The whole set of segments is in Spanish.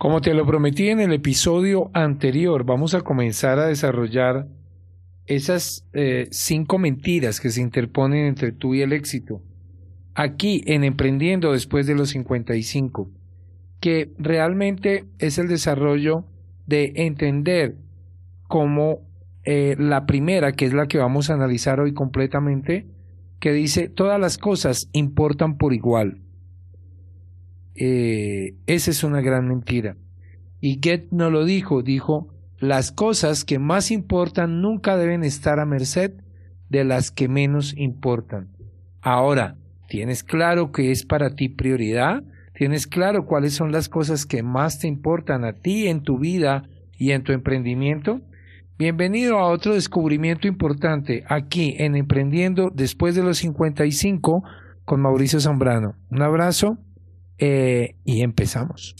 Como te lo prometí en el episodio anterior, vamos a comenzar a desarrollar esas eh, cinco mentiras que se interponen entre tú y el éxito. Aquí en Emprendiendo después de los 55, que realmente es el desarrollo de entender cómo eh, la primera, que es la que vamos a analizar hoy completamente, que dice todas las cosas importan por igual. Eh, esa es una gran mentira. Y Goethe no lo dijo, dijo, las cosas que más importan nunca deben estar a merced de las que menos importan. Ahora, ¿tienes claro que es para ti prioridad? ¿Tienes claro cuáles son las cosas que más te importan a ti en tu vida y en tu emprendimiento? Bienvenido a otro descubrimiento importante aquí en Emprendiendo después de los 55 con Mauricio Zambrano. Un abrazo eh, y empezamos.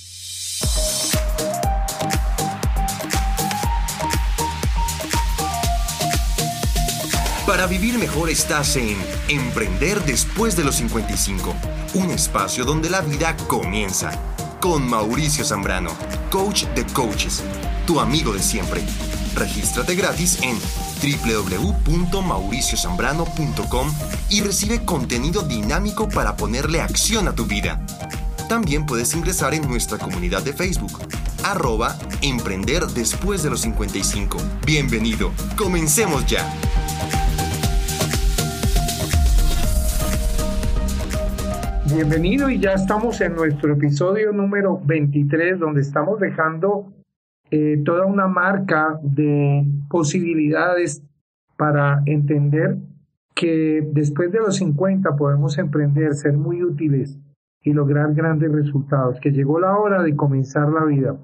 Para vivir mejor estás en Emprender después de los 55, un espacio donde la vida comienza. Con Mauricio Zambrano, coach de coaches, tu amigo de siempre. Regístrate gratis en www.mauriciozambrano.com y recibe contenido dinámico para ponerle acción a tu vida. También puedes ingresar en nuestra comunidad de Facebook, arroba Emprender después de los 55. Bienvenido, comencemos ya. Bienvenido y ya estamos en nuestro episodio número 23 donde estamos dejando eh, toda una marca de posibilidades para entender que después de los 50 podemos emprender, ser muy útiles y lograr grandes resultados, que llegó la hora de comenzar la vida.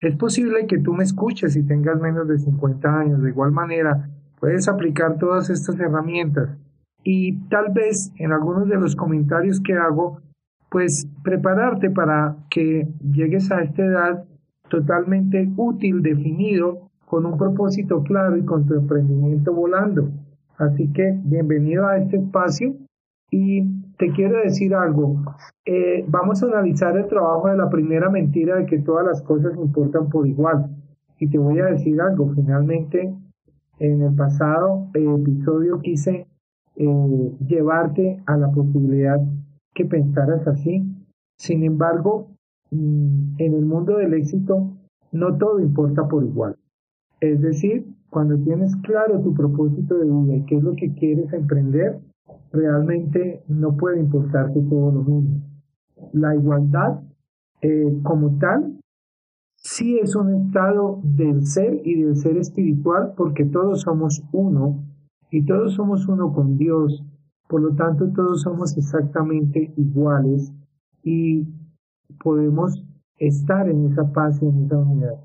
Es posible que tú me escuches y tengas menos de 50 años. De igual manera, puedes aplicar todas estas herramientas y tal vez en algunos de los comentarios que hago, pues prepararte para que llegues a esta edad totalmente útil, definido, con un propósito claro y con tu emprendimiento volando. Así que bienvenido a este espacio y te quiero decir algo. Eh, vamos a analizar el trabajo de la primera mentira de que todas las cosas importan por igual. Y te voy a decir algo. Finalmente, en el pasado episodio quise eh, llevarte a la posibilidad que pensaras así. Sin embargo, mm, en el mundo del éxito no todo importa por igual. Es decir, cuando tienes claro tu propósito de vida y qué es lo que quieres emprender, realmente no puede importarte todo lo mismo. La igualdad eh, como tal sí es un estado del ser y del ser espiritual porque todos somos uno y todos somos uno con Dios. Por lo tanto, todos somos exactamente iguales y podemos estar en esa paz y en esa unidad.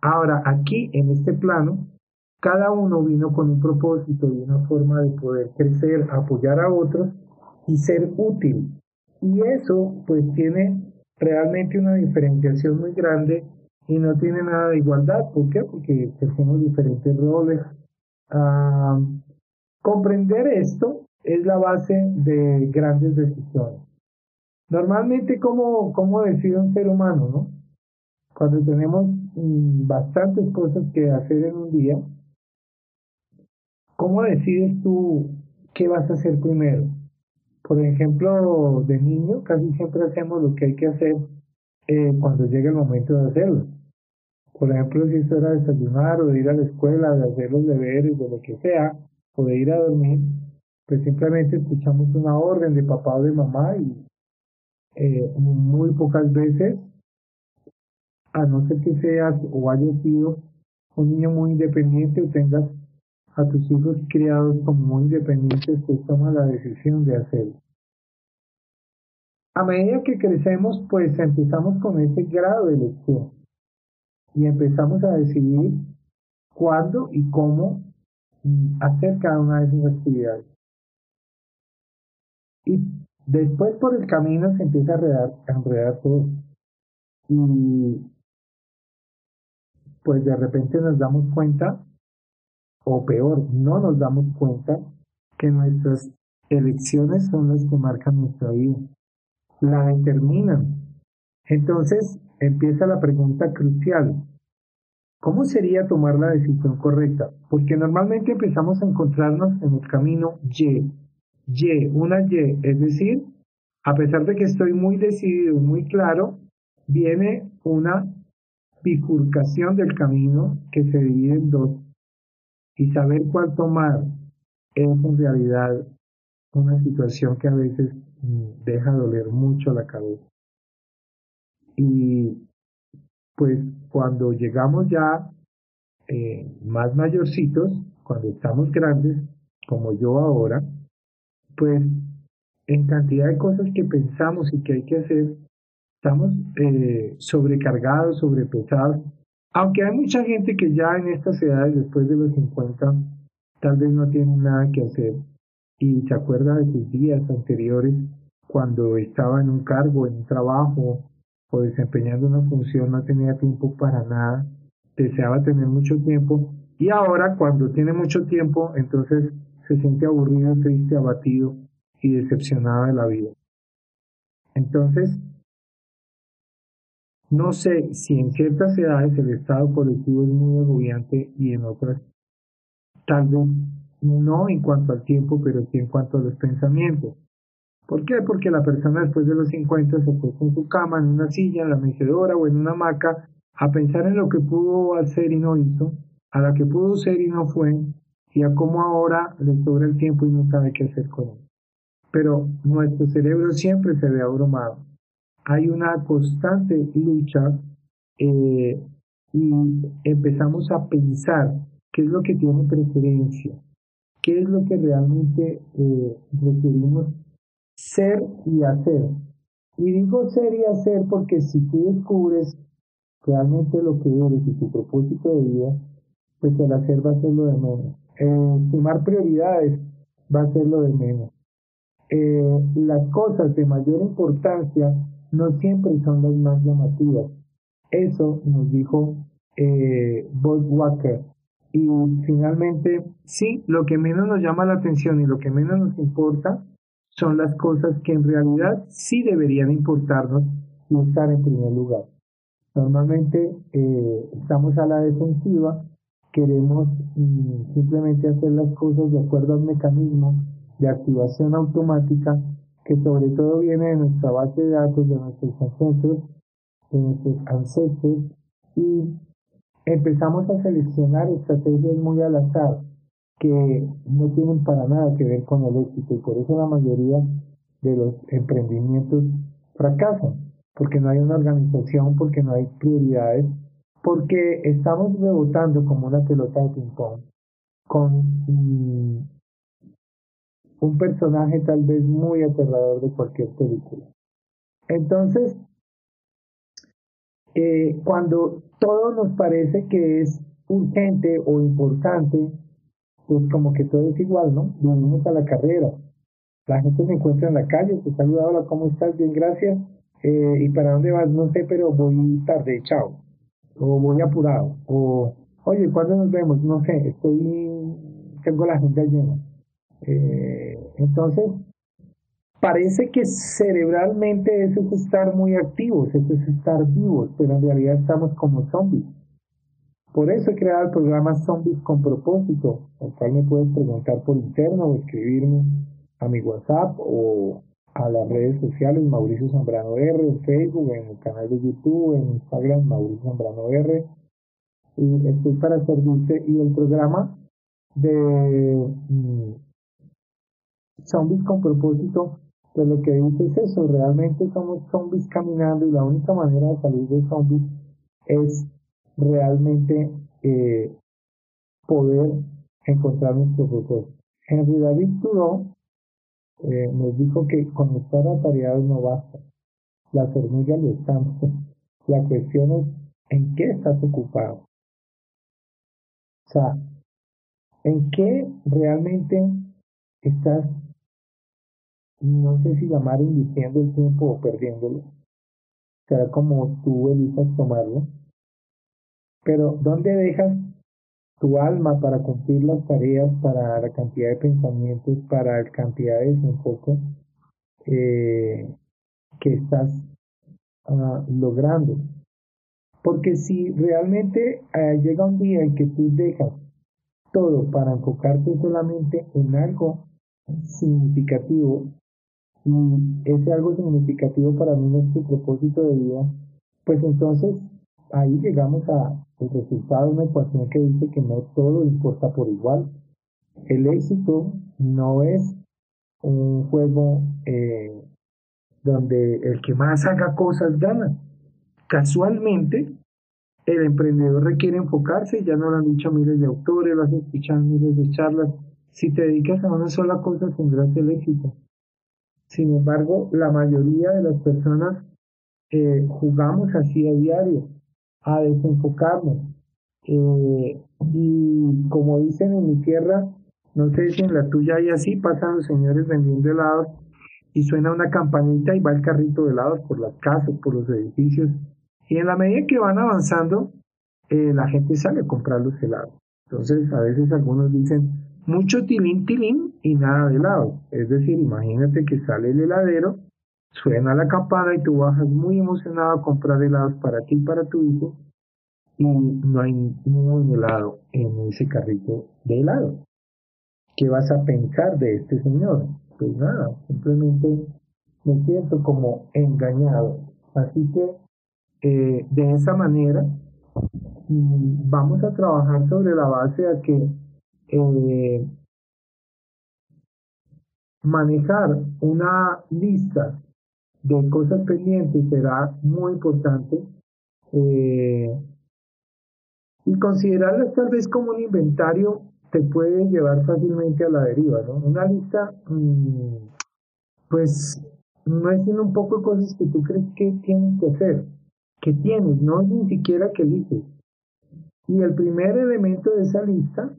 Ahora, aquí, en este plano, cada uno vino con un propósito y una forma de poder crecer, apoyar a otros y ser útil. Y eso pues tiene realmente una diferenciación muy grande y no tiene nada de igualdad. ¿Por qué? Porque tenemos diferentes roles. Ah, comprender esto es la base de grandes decisiones. Normalmente, ¿cómo, cómo decide un ser humano? ¿no? Cuando tenemos mm, bastantes cosas que hacer en un día, ¿Cómo decides tú qué vas a hacer primero? Por ejemplo, de niño casi siempre hacemos lo que hay que hacer eh, cuando llega el momento de hacerlo. Por ejemplo, si eso era desayunar o de ir a la escuela, de hacer los deberes, de lo que sea, o de ir a dormir, pues simplemente escuchamos una orden de papá o de mamá y eh, muy pocas veces, a no ser que seas o hayas sido un niño muy independiente o tengas a tus hijos criados como muy independientes, pues toma la decisión de hacerlo. A medida que crecemos, pues empezamos con ese grado de elección y empezamos a decidir cuándo y cómo mm, hacer cada una de esas actividades. Y después por el camino se empieza a a enredar todo. Y pues de repente nos damos cuenta o peor, no nos damos cuenta que nuestras elecciones son las que marcan nuestra vida, la determinan. Entonces, empieza la pregunta crucial. ¿Cómo sería tomar la decisión correcta? Porque normalmente empezamos a encontrarnos en el camino Y. Y, una Y, es decir, a pesar de que estoy muy decidido y muy claro, viene una bifurcación del camino que se divide en dos. Y saber cuál tomar es en realidad una situación que a veces mm, deja doler mucho la cabeza. Y pues cuando llegamos ya eh, más mayorcitos, cuando estamos grandes, como yo ahora, pues en cantidad de cosas que pensamos y que hay que hacer, estamos eh, sobrecargados, sobrepesados. Aunque hay mucha gente que ya en estas edades, después de los 50, tal vez no tiene nada que hacer y se acuerda de sus días anteriores cuando estaba en un cargo, en un trabajo o desempeñando una función, no tenía tiempo para nada, deseaba tener mucho tiempo y ahora cuando tiene mucho tiempo, entonces se siente aburrido, triste, abatido y decepcionado de la vida. Entonces, no sé si en ciertas edades el estado colectivo es muy agobiante y en otras tal vez no en cuanto al tiempo, pero sí en cuanto a los pensamientos. ¿Por qué? Porque la persona después de los 50 se puso en su cama, en una silla, en la mecedora o en una hamaca a pensar en lo que pudo hacer y no hizo, a la que pudo ser y no fue, y a cómo ahora le sobra el tiempo y no sabe qué hacer con él. Pero nuestro cerebro siempre se ve abrumado hay una constante lucha eh, y empezamos a pensar qué es lo que tiene preferencia, qué es lo que realmente eh, requerimos ser y hacer. Y digo ser y hacer porque si tú descubres realmente lo que eres y tu propósito de vida, pues el hacer va a ser lo de menos. Eh, prioridades va a ser lo de menos. Eh, las cosas de mayor importancia no siempre son las más llamativas. Eso nos dijo eh, Bob Walker. Y finalmente, sí, lo que menos nos llama la atención y lo que menos nos importa son las cosas que en realidad sí deberían importarnos y estar en primer lugar. Normalmente eh, estamos a la defensiva, queremos mm, simplemente hacer las cosas de acuerdo al mecanismo de activación automática que sobre todo viene de nuestra base de datos, de nuestros ancestros, de nuestros ancestros, y empezamos a seleccionar estrategias muy al azar que no tienen para nada que ver con el éxito y por eso la mayoría de los emprendimientos fracasan, porque no hay una organización, porque no hay prioridades, porque estamos rebotando como una pelota de ping-pong con mm, un personaje tal vez muy aterrador de cualquier película. Entonces, eh, cuando todo nos parece que es urgente o importante, pues como que todo es igual, ¿no? Venimos a la carrera. La gente se encuentra en la calle, te saluda, hola, ¿cómo estás? Bien, gracias. Eh, ¿Y para dónde vas? No sé, pero voy tarde, chao. O voy apurado. O, oye, ¿cuándo nos vemos? No sé, estoy, tengo la agenda llena. Eh, entonces, parece que cerebralmente eso es estar muy activos, eso es estar vivos, pero en realidad estamos como zombies. Por eso he creado el programa Zombies con propósito, al cual me puedes preguntar por interno o escribirme a mi WhatsApp o a las redes sociales Mauricio Zambrano R, en Facebook, en el canal de YouTube, en Instagram Mauricio Zambrano R. Y estoy para servirte y el programa de mm, zombies con propósito, pues lo que dice es eso, realmente somos zombies caminando y la única manera de salir de zombies es realmente eh, poder encontrar nuestro propósito. Henry David Thoreau eh, nos dijo que con estar atareados no basta. Las hormigas lo están. La cuestión es en qué estás ocupado. O sea, en qué realmente estás no sé si llamar invirtiendo el tiempo o perdiéndolo. Será como tú elijas tomarlo. Pero ¿dónde dejas tu alma para cumplir las tareas, para la cantidad de pensamientos, para la cantidad de desenfoque eh, que estás ah, logrando? Porque si realmente eh, llega un día en que tú dejas todo para enfocarte solamente en algo significativo, y ese algo significativo para mí no es tu propósito de vida, pues entonces ahí llegamos a el resultado de una ecuación que dice que no todo importa por igual. El éxito no es un juego eh, donde el que más haga cosas gana. Casualmente, el emprendedor requiere enfocarse, ya no lo han dicho miles de autores, lo has escuchado miles de charlas. Si te dedicas a una sola cosa, tendrás el éxito. Sin embargo, la mayoría de las personas jugamos así a diario, a desenfocarnos. Eh, y como dicen en mi tierra, no sé si en la tuya hay así, pasan los señores vendiendo helados y suena una campanita y va el carrito de helados por las casas, por los edificios. Y en la medida que van avanzando, eh, la gente sale a comprar los helados. Entonces, a veces algunos dicen, mucho tilín, tilín y nada de helado. Es decir, imagínate que sale el heladero, suena la campana y tú bajas muy emocionado a comprar helados para ti y para tu hijo y no hay ningún helado en ese carrito de helado. ¿Qué vas a pensar de este señor? Pues nada, simplemente me siento como engañado. Así que eh, de esa manera mm, vamos a trabajar sobre la base de que eh, manejar una lista de cosas pendientes será muy importante eh, y considerarlas tal vez como un inventario te puede llevar fácilmente a la deriva, ¿no? Una lista, mm, pues, no es sino un poco de cosas que tú crees que tienes que hacer, que tienes, no es ni siquiera que dices. Y el primer elemento de esa lista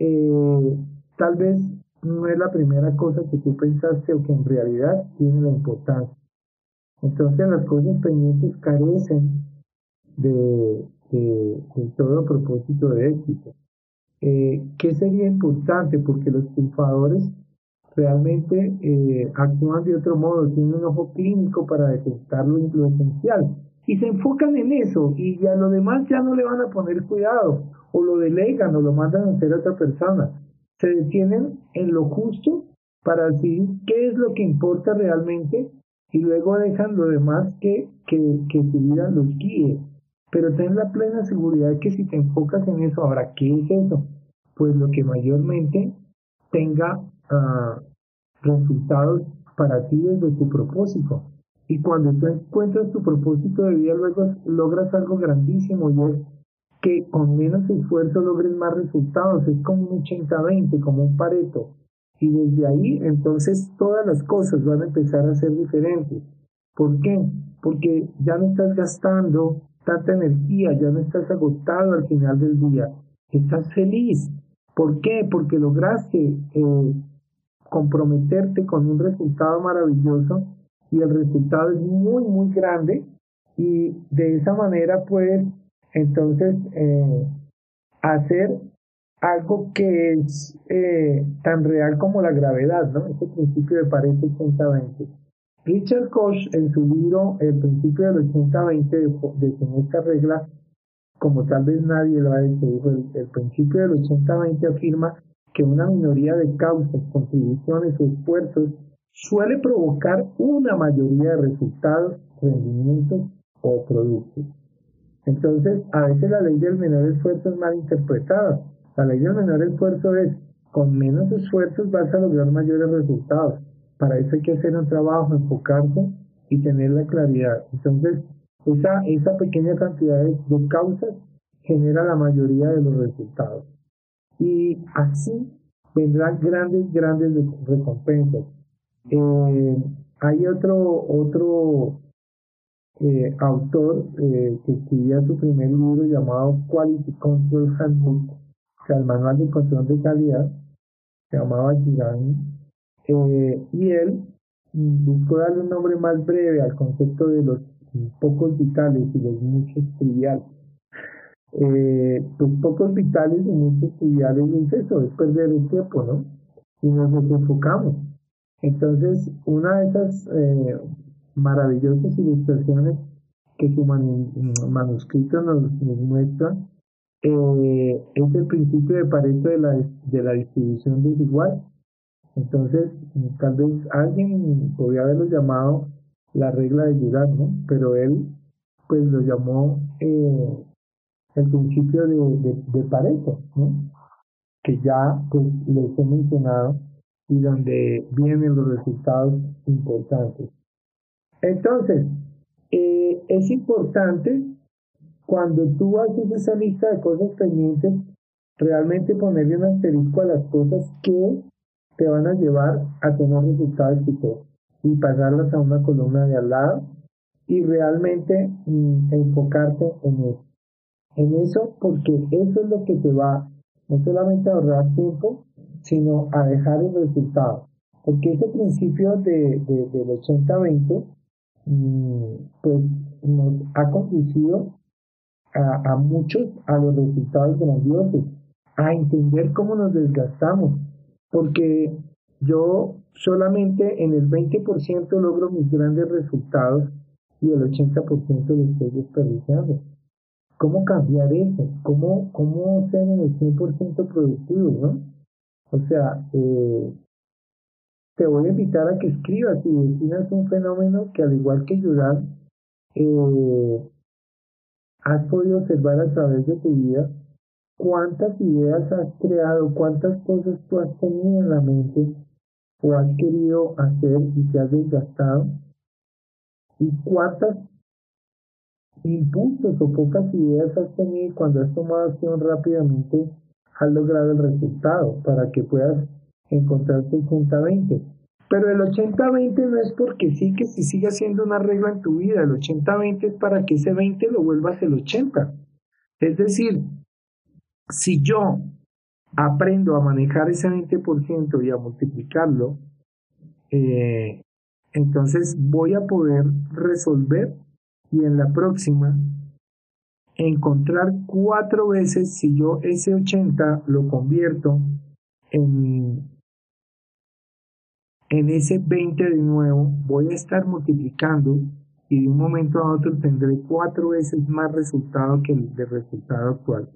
eh, tal vez no es la primera cosa que tú pensaste o que en realidad tiene la importancia. Entonces las cosas pendientes carecen de, de, todo propósito de éxito. Eh, ¿Qué sería importante? Porque los triunfadores realmente eh, actúan de otro modo, tienen un ojo clínico para detectar lo, lo y se enfocan en eso y ya lo demás ya no le van a poner cuidado o lo delegan o lo mandan a hacer a otra persona. Se detienen en lo justo para decidir qué es lo que importa realmente y luego dejan lo demás que, que, que su vida los guíe. Pero ten la plena seguridad que si te enfocas en eso, ahora, ¿qué es eso? Pues lo que mayormente tenga uh, resultados para ti desde tu propósito. Y cuando tú encuentras tu propósito de vida, luego logras algo grandísimo y es que con menos esfuerzo logres más resultados. Es como un 80-20, como un pareto. Y desde ahí, entonces, todas las cosas van a empezar a ser diferentes. ¿Por qué? Porque ya no estás gastando tanta energía, ya no estás agotado al final del día. Estás feliz. ¿Por qué? Porque lograste eh, comprometerte con un resultado maravilloso y el resultado es muy, muy grande y de esa manera puedes entonces, eh, hacer algo que es eh, tan real como la gravedad, ¿no? Ese principio de Pareto 80-20. Richard Koch, en su libro El principio del 80-20, define esta regla como tal vez nadie lo ha hecho. el, el principio del 80-20 afirma que una minoría de causas, contribuciones o esfuerzos suele provocar una mayoría de resultados, rendimientos o productos. Entonces, a veces la ley del menor esfuerzo es mal interpretada. La ley del menor esfuerzo es, con menos esfuerzos vas a lograr mayores resultados. Para eso hay que hacer un trabajo, enfocarse y tener la claridad. Entonces, esa, esa pequeña cantidad de, causas genera la mayoría de los resultados. Y así vendrán grandes, grandes recompensas. Eh, hay otro, otro eh, autor eh, que escribía su primer libro llamado Quality Control Handbook, o sea, el manual de control de calidad, se llamaba Girani, eh, y él buscó darle un nombre más breve al concepto de los pocos vitales y los muchos triviales. Eh, los pocos vitales y muchos triviales es eso, es perder el tiempo, ¿no? Y nos enfocamos. Entonces, una de esas eh, maravillosas ilustraciones que su manuscrito nos, muestra eh, es el principio de Pareto de la, de la distribución desigual. Entonces, tal vez alguien podría haberlo llamado la regla de llegar, ¿no? Pero él, pues lo llamó eh, el principio de, de, Pareto, ¿no? Que ya, pues, les he mencionado y donde vienen los resultados importantes. Entonces, eh, es importante cuando tú haces esa lista de cosas pendientes, realmente ponerle un asterisco a las cosas que te van a llevar a tener resultados exitosos y pasarlas a una columna de al lado y realmente mm, enfocarte en eso. En eso porque eso es lo que te va no solamente ahorrar tiempo, sino a dejar el resultado. Porque ese principio de, de del 80-20 mm, pues nos ha conducido a, a muchos a los resultados grandiosos, a entender cómo nos desgastamos, porque yo solamente en el 20% logro mis grandes resultados y el 80% lo estoy desperdiciando. ¿Cómo cambiar eso? ¿Cómo, cómo ser en el 100% productivo? ¿no? O sea, eh, te voy a invitar a que escribas y definas un fenómeno que al igual que ayudar, eh, has podido observar a través de tu vida cuántas ideas has creado, cuántas cosas tú has tenido en la mente o has querido hacer y te has desgastado y cuántas impulsos o pocas ideas has tenido cuando has tomado acción rápidamente has logrado el resultado para que puedas encontrar tu punta 20. Pero el 80-20 no es porque sí que si siga siendo una regla en tu vida, el 80-20 es para que ese 20 lo vuelvas el 80. Es decir, si yo aprendo a manejar ese 20% y a multiplicarlo, eh, entonces voy a poder resolver y en la próxima encontrar cuatro veces si yo ese 80 lo convierto en en ese 20 de nuevo voy a estar multiplicando y de un momento a otro tendré cuatro veces más resultado que el de resultado actual.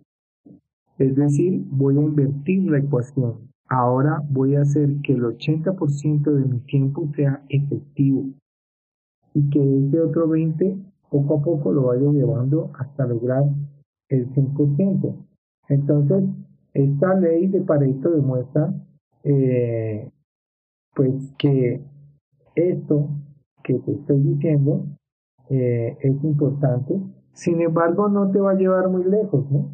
Es decir, voy a invertir la ecuación. Ahora voy a hacer que el 80% de mi tiempo sea efectivo y que ese otro 20 poco a poco lo vaya llevando hasta lograr el 100%. Entonces, esta ley de Pareto demuestra eh, pues que esto que te estoy diciendo eh, es importante, sin embargo no te va a llevar muy lejos, ¿no?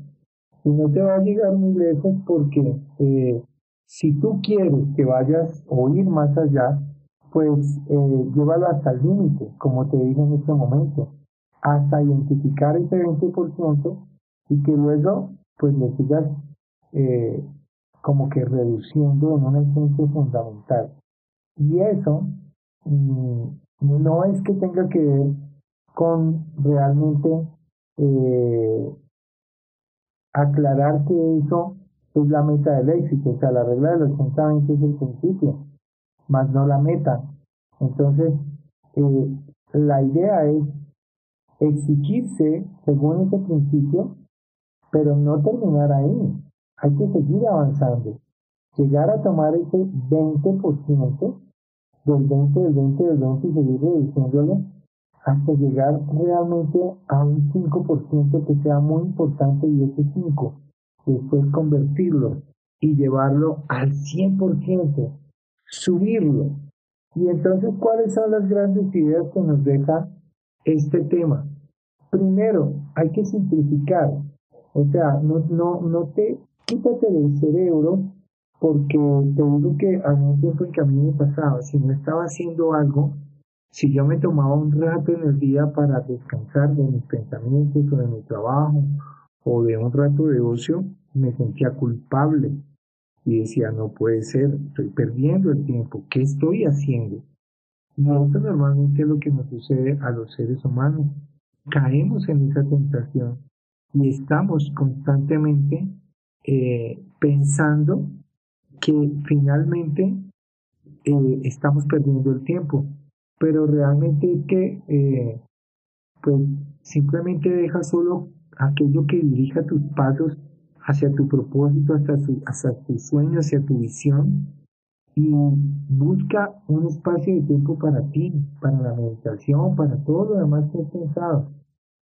Y no te va a llegar muy lejos porque eh, si tú quieres que vayas o ir más allá, pues eh, llévalo hasta el límite, como te dije en este momento, hasta identificar ese 20% y que luego pues lo sigas eh, como que reduciendo en una esencia fundamental. Y eso mm, no es que tenga que ver con realmente eh, aclarar que eso es la meta del éxito. O sea, la regla del 80-20 es el principio, más no la meta. Entonces, eh, la idea es exigirse según ese principio, pero no terminar ahí. Hay que seguir avanzando. Llegar a tomar ese 20% del 20, del 20, del 20 y seguir reduciéndolo hasta llegar realmente a un 5% que sea muy importante y ese 5 después convertirlo y llevarlo al 100%, subirlo. Y entonces, ¿cuáles son las grandes ideas que nos deja este tema? Primero, hay que simplificar. O sea, no, no, no te quítate del cerebro porque te digo que a un tiempo en que a mí me pasaba, si no estaba haciendo algo, si yo me tomaba un rato en el día para descansar de mis pensamientos o de mi trabajo o de un rato de ocio, me sentía culpable y decía, no puede ser, estoy perdiendo el tiempo, ¿qué estoy haciendo? No, eso normalmente es lo que nos sucede a los seres humanos. Caemos en esa tentación y estamos constantemente eh, pensando que finalmente eh, estamos perdiendo el tiempo, pero realmente es que eh, pues simplemente deja solo aquello que dirija tus pasos hacia tu propósito, hacia tu, hacia tu sueño, hacia tu visión busca un espacio de tiempo para ti, para la meditación, para todo lo demás que has pensado.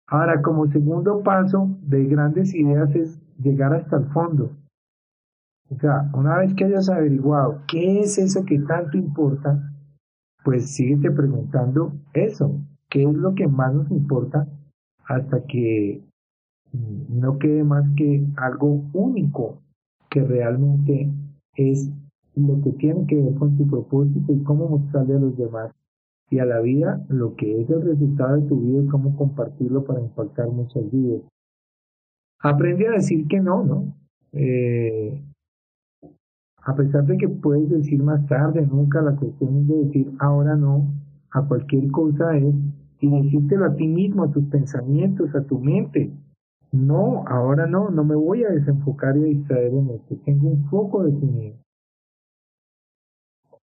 Ahora, como segundo paso de grandes ideas es llegar hasta el fondo. O sea, una vez que hayas averiguado qué es eso que tanto importa, pues síguete preguntando eso, qué es lo que más nos importa hasta que no quede más que algo único que realmente es lo que tiene que ver con tu propósito y cómo mostrarle a los demás y a la vida lo que es el resultado de tu vida y cómo compartirlo para impactar muchas vidas. Aprende a decir que no, ¿no? Eh, a pesar de que puedes decir más tarde, nunca la cuestión es de decir ahora no a cualquier cosa es y decírtelo a ti mismo, a tus pensamientos, a tu mente. No, ahora no, no me voy a desenfocar y a distraer en esto. Tengo un foco definido.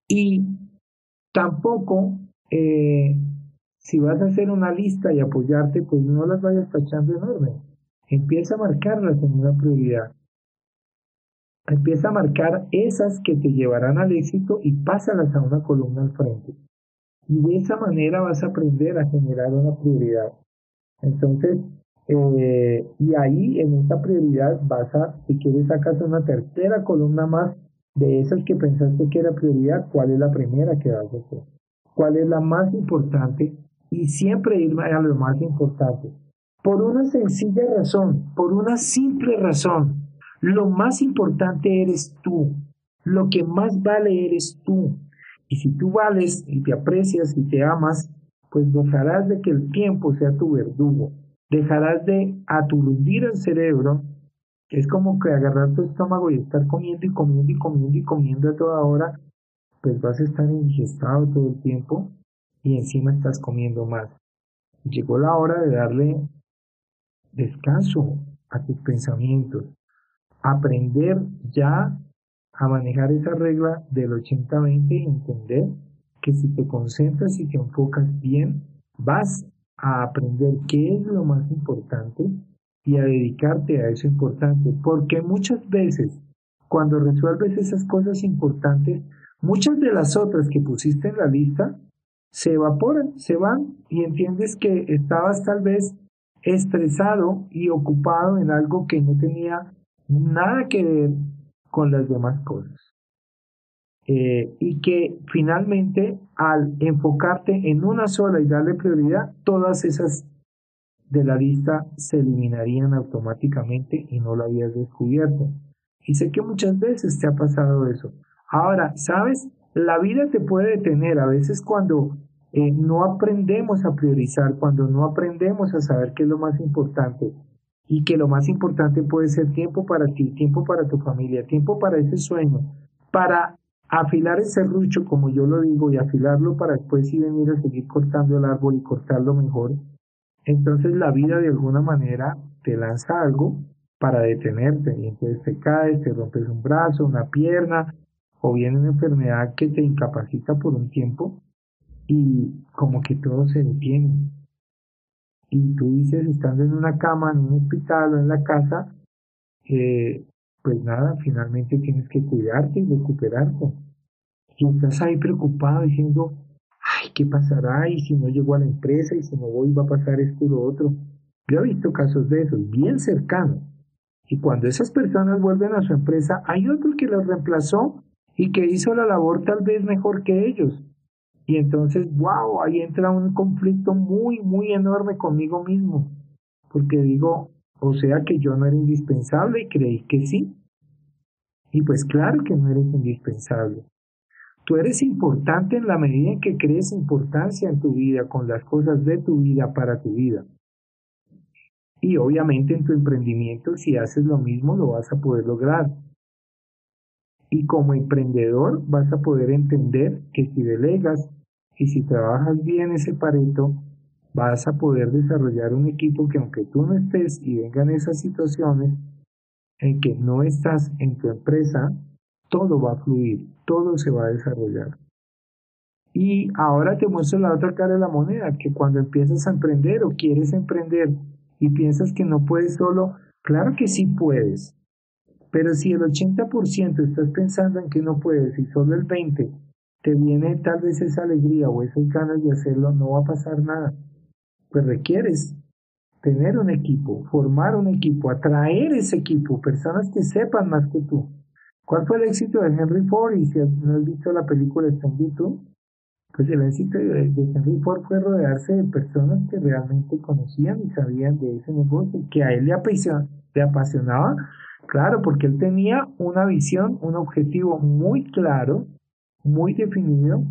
Y tampoco, eh, si vas a hacer una lista y apoyarte, pues no las vayas tachando en orden. Empieza a marcarlas en una prioridad. Empieza a marcar esas que te llevarán al éxito y pásalas a una columna al frente. Y de esa manera vas a aprender a generar una prioridad. Entonces, eh, y ahí en esta prioridad vas a, si quieres, sacas una tercera columna más de esas que pensaste que era prioridad, ¿cuál es la primera que vas a hacer? ¿Cuál es la más importante? Y siempre ir a lo más importante. Por una sencilla razón, por una simple razón. Lo más importante eres tú. Lo que más vale eres tú. Y si tú vales y te aprecias y te amas, pues dejarás de que el tiempo sea tu verdugo. Dejarás de aturdir el cerebro es como que agarrar tu estómago y estar comiendo y comiendo y comiendo y comiendo a toda hora, pues vas a estar indigestado todo el tiempo y encima estás comiendo más. Llegó la hora de darle descanso a tus pensamientos, aprender ya a manejar esa regla del 80-20 y entender que si te concentras y te enfocas bien, vas a aprender qué es lo más importante y a dedicarte a eso importante, porque muchas veces cuando resuelves esas cosas importantes, muchas de las otras que pusiste en la lista se evaporan, se van y entiendes que estabas tal vez estresado y ocupado en algo que no tenía nada que ver con las demás cosas. Eh, y que finalmente al enfocarte en una sola y darle prioridad, todas esas de la lista se eliminarían automáticamente y no lo habías descubierto. Y sé que muchas veces te ha pasado eso. Ahora, ¿sabes? La vida te puede detener a veces cuando eh, no aprendemos a priorizar, cuando no aprendemos a saber qué es lo más importante y que lo más importante puede ser tiempo para ti, tiempo para tu familia, tiempo para ese sueño, para afilar ese serrucho, como yo lo digo, y afilarlo para después ir venir a seguir cortando el árbol y cortarlo mejor entonces la vida de alguna manera te lanza algo para detenerte y entonces te caes, te rompes un brazo, una pierna o viene una enfermedad que te incapacita por un tiempo y como que todo se detiene. Y tú dices, estando en una cama, en un hospital o en la casa, eh, pues nada, finalmente tienes que cuidarte y recuperarte. Y estás ahí preocupado diciendo, ay, ¿qué pasará? Y si no llego a la empresa, y si no voy, va a pasar esto y lo otro. Yo he visto casos de esos, bien cercanos. Y cuando esas personas vuelven a su empresa, hay otro que los reemplazó y que hizo la labor tal vez mejor que ellos. Y entonces, wow, ahí entra un conflicto muy, muy enorme conmigo mismo. Porque digo, o sea que yo no era indispensable y creí que sí. Y pues claro que no eres indispensable. Tú eres importante en la medida en que crees importancia en tu vida, con las cosas de tu vida para tu vida. Y obviamente en tu emprendimiento, si haces lo mismo, lo vas a poder lograr. Y como emprendedor vas a poder entender que si delegas y si trabajas bien ese pareto, vas a poder desarrollar un equipo que aunque tú no estés y vengan esas situaciones en que no estás en tu empresa, todo va a fluir, todo se va a desarrollar. Y ahora te muestro la otra cara de la moneda, que cuando empiezas a emprender o quieres emprender y piensas que no puedes solo, claro que sí puedes. Pero si el 80% estás pensando en que no puedes y solo el 20% te viene tal vez esa alegría o esas ganas de hacerlo, no va a pasar nada. Pues requieres tener un equipo, formar un equipo, atraer ese equipo, personas que sepan más que tú. ¿Cuál fue el éxito de Henry Ford? Y si no has visto la película está en YouTube, pues el éxito de, Henry Ford fue rodearse de personas que realmente conocían y sabían de ese negocio, que a él le, le apasionaba, claro, porque él tenía una visión, un objetivo muy claro, muy definido,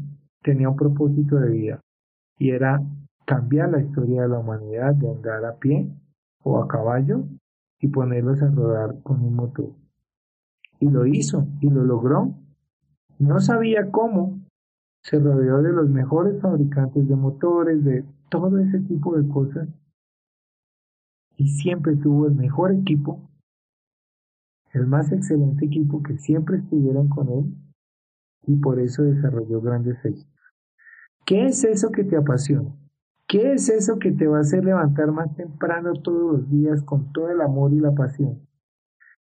tenía un propósito de vida y era cambiar la historia de la humanidad de andar a pie o a caballo y ponerlos a rodar con un motor. Y lo hizo y lo logró. No sabía cómo. Se rodeó de los mejores fabricantes de motores, de todo ese tipo de cosas. Y siempre tuvo el mejor equipo, el más excelente equipo que siempre estuvieran con él. Y por eso desarrolló grandes éxitos. ¿Qué es eso que te apasiona? ¿Qué es eso que te va a hacer levantar más temprano todos los días con todo el amor y la pasión?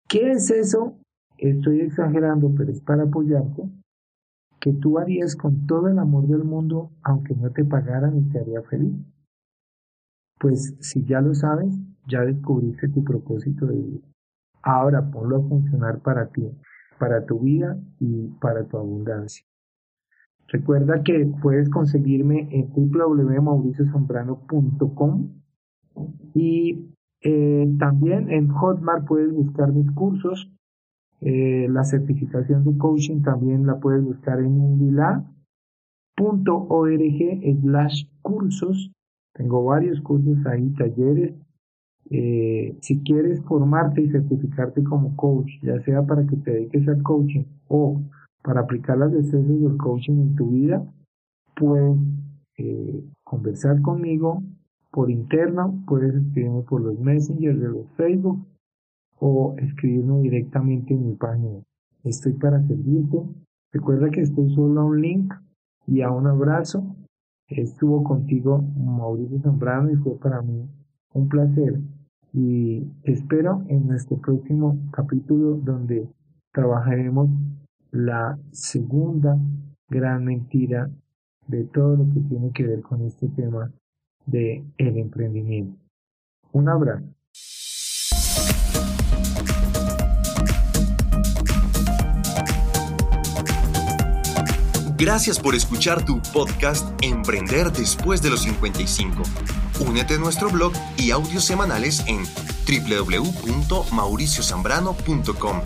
¿Qué es eso? Estoy exagerando, pero es para apoyarte. Que tú harías con todo el amor del mundo, aunque no te pagaran y te haría feliz. Pues si ya lo sabes, ya descubriste tu propósito de vida. Ahora ponlo a funcionar para ti, para tu vida y para tu abundancia. Recuerda que puedes conseguirme en www.mauriciozambrano.com y eh, también en Hotmart puedes buscar mis cursos. Eh, la certificación de coaching también la puedes buscar en indila.org slash cursos. Tengo varios cursos ahí, talleres. Eh, si quieres formarte y certificarte como coach, ya sea para que te dediques al coaching o para aplicar las destrezas del coaching en tu vida, puedes eh, conversar conmigo por interno, puedes escribirme por los messengers de los Facebook o escribirme directamente en mi página. Estoy para servirte. Recuerda que estoy solo a un link y a un abrazo. Estuvo contigo Mauricio Zambrano y fue para mí un placer. Y te espero en nuestro próximo capítulo donde trabajaremos la segunda gran mentira de todo lo que tiene que ver con este tema de el emprendimiento. Un abrazo. Gracias por escuchar tu podcast Emprender después de los 55. Únete a nuestro blog y audios semanales en www.mauriciozambrano.com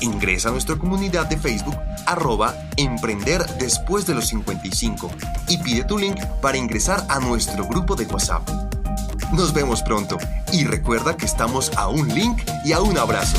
Ingresa a nuestra comunidad de Facebook arroba emprender después de los 55 y pide tu link para ingresar a nuestro grupo de WhatsApp. Nos vemos pronto y recuerda que estamos a un link y a un abrazo.